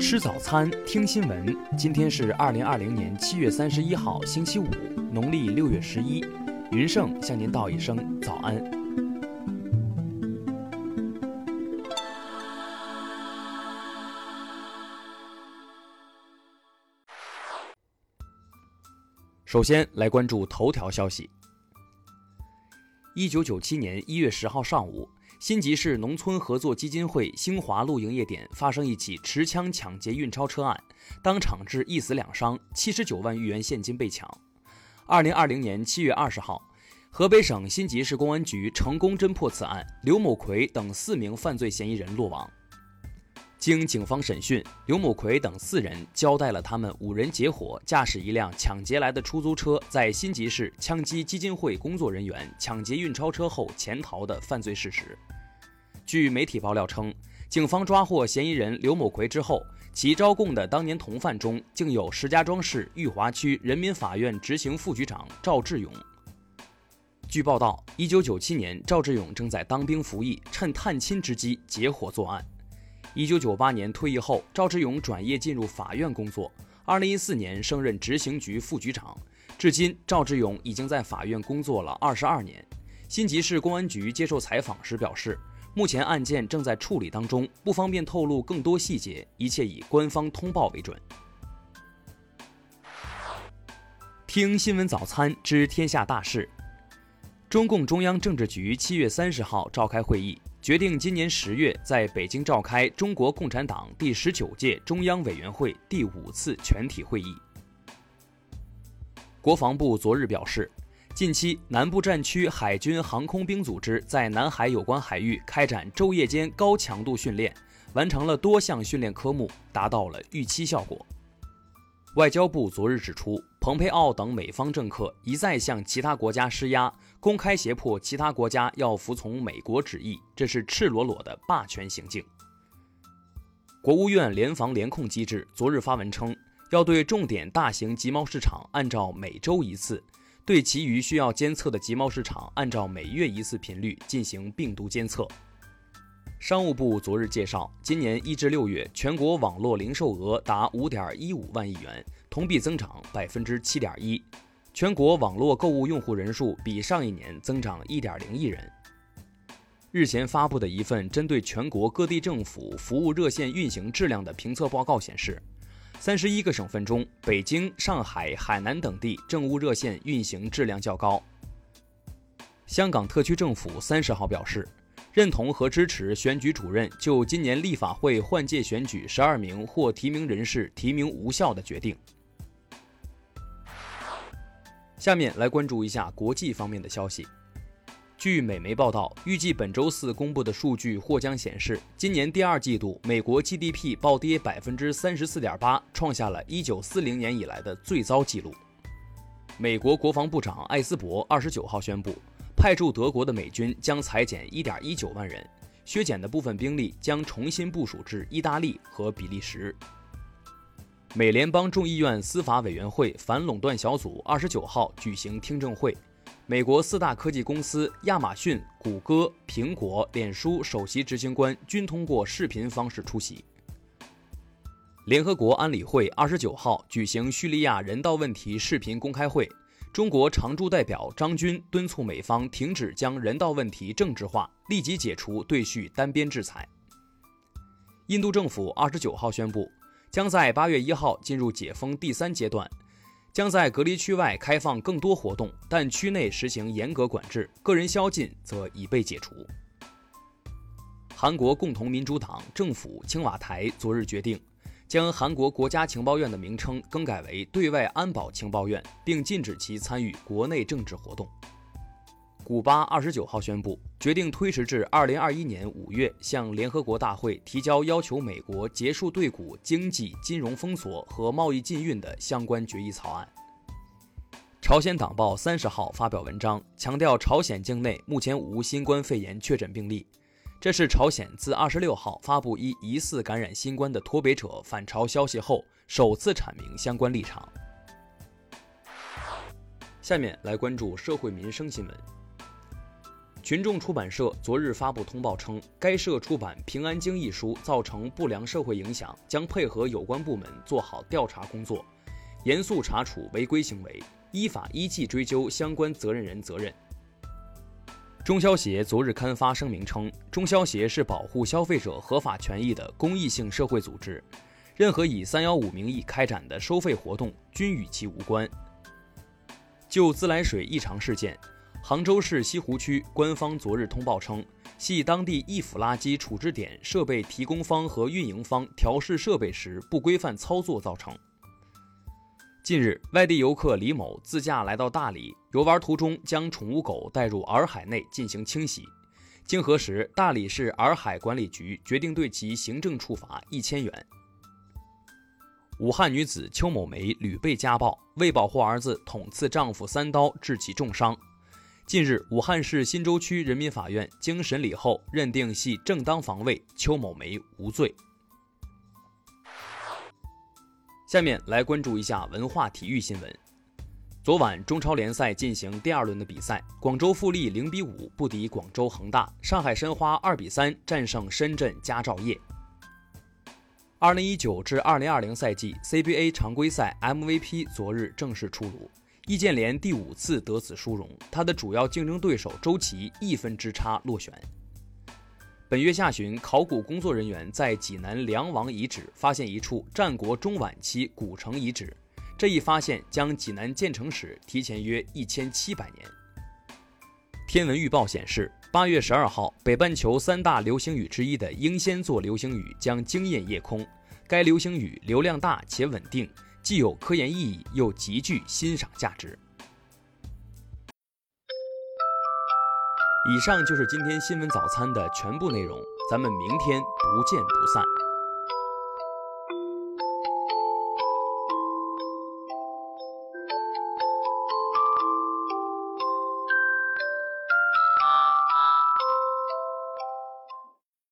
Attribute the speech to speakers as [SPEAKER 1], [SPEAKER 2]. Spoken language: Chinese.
[SPEAKER 1] 吃早餐，听新闻。今天是二零二零年七月三十一号，星期五，农历六月十一。云盛向您道一声早安。首先来关注头条消息。一九九七年一月十号上午。辛集市农村合作基金会兴华路营业点发生一起持枪抢劫运钞车案，当场致一死两伤，七十九万余元现金被抢。二零二零年七月二十号，河北省辛集市公安局成功侦破此案，刘某奎等四名犯罪嫌疑人落网。经警方审讯，刘某奎等四人交代了他们五人结伙驾驶一辆抢劫来的出租车，在新集市枪击基金会工作人员、抢劫运钞车后潜逃的犯罪事实。据媒体爆料称，警方抓获嫌疑人刘某奎之后，其招供的当年同犯中竟有石家庄市裕华区人民法院执行副局长赵志勇。据报道，一九九七年，赵志勇正在当兵服役，趁探亲之机结伙作案。一九九八年退役后，赵志勇转业进入法院工作。二零一四年升任执行局副局长，至今赵志勇已经在法院工作了二十二年。新集市公安局接受采访时表示，目前案件正在处理当中，不方便透露更多细节，一切以官方通报为准。听新闻早餐知天下大事。中共中央政治局七月三十号召开会议。决定今年十月在北京召开中国共产党第十九届中央委员会第五次全体会议。国防部昨日表示，近期南部战区海军航空兵组织在南海有关海域开展昼夜间高强度训练，完成了多项训练科目，达到了预期效果。外交部昨日指出，蓬佩奥等美方政客一再向其他国家施压，公开胁迫其他国家要服从美国旨意，这是赤裸裸的霸权行径。国务院联防联控机制昨日发文称，要对重点大型集贸市场按照每周一次，对其余需要监测的集贸市场按照每月一次频率进行病毒监测。商务部昨日介绍，今年一至六月，全国网络零售额达五点一五万亿元，同比增长百分之七点一。全国网络购物用户人数比上一年增长一点零亿人。日前发布的一份针对全国各地政府服务热线运行质量的评测报告显示，三十一个省份中，北京、上海、海南等地政务热线运行质量较高。香港特区政府三十号表示。认同和支持选举主任就今年立法会换届选举十二名或提名人士提名无效的决定。下面来关注一下国际方面的消息。据美媒报道，预计本周四公布的数据或将显示，今年第二季度美国 GDP 暴跌百分之三十四点八，创下了一九四零年以来的最糟纪录。美国国防部长艾斯伯二十九号宣布。派驻德国的美军将裁减一点一九万人，削减的部分兵力将重新部署至意大利和比利时。美联邦众议院司法委员会反垄断小组二十九号举行听证会，美国四大科技公司亚马逊、谷歌、苹果、脸书首席执行官均通过视频方式出席。联合国安理会二十九号举行叙利亚人道问题视频公开会。中国常驻代表张军敦促美方停止将人道问题政治化，立即解除对叙单边制裁。印度政府二十九号宣布，将在八月一号进入解封第三阶段，将在隔离区外开放更多活动，但区内实行严格管制，个人宵禁则已被解除。韩国共同民主党政府青瓦台昨日决定。将韩国国家情报院的名称更改为对外安保情报院，并禁止其参与国内政治活动。古巴二十九号宣布，决定推迟至二零二一年五月向联合国大会提交要求美国结束对古经济金融封锁和贸易禁运的相关决议草案。朝鲜党报三十号发表文章，强调朝鲜境内目前无新冠肺炎确诊病例。这是朝鲜自二十六号发布一疑似感染新冠的脱北者返朝消息后，首次阐明相关立场。下面来关注社会民生新闻。群众出版社昨日发布通报称，该社出版《平安经》一书造成不良社会影响，将配合有关部门做好调查工作，严肃查处违规行为，依法依纪追究相关责任人责任。中消协昨日刊发声明称，中消协是保护消费者合法权益的公益性社会组织，任何以“三幺五”名义开展的收费活动均与其无关。就自来水异常事件。杭州市西湖区官方昨日通报称，系当地易腐垃圾处置点设备提供方和运营方调试设备时不规范操作造成。近日，外地游客李某自驾来到大理游玩途中，将宠物狗带入洱海内进行清洗。经核实，大理市洱海管理局决定对其行政处罚一千元。武汉女子邱某梅屡被家暴，为保护儿子，捅刺丈夫三刀，致其重伤。近日，武汉市新洲区人民法院经审理后认定系正当防卫，邱某梅无罪。下面来关注一下文化体育新闻。昨晚中超联赛进行第二轮的比赛，广州富力零比五不敌广州恒大，上海申花二比三战胜深圳佳兆业。二零一九至二零二零赛季 CBA 常规赛 MVP 昨日正式出炉。易建联第五次得此殊荣，他的主要竞争对手周琦一分之差落选。本月下旬，考古工作人员在济南梁王遗址发现一处战国中晚期古城遗址，这一发现将济南建城史提前约一千七百年。天文预报显示，八月十二号，北半球三大流星雨之一的英仙座流星雨将惊艳夜空，该流星雨流量大且稳定。既有科研意义，又极具欣赏价值。以上就是今天新闻早餐的全部内容，咱们明天不见不散。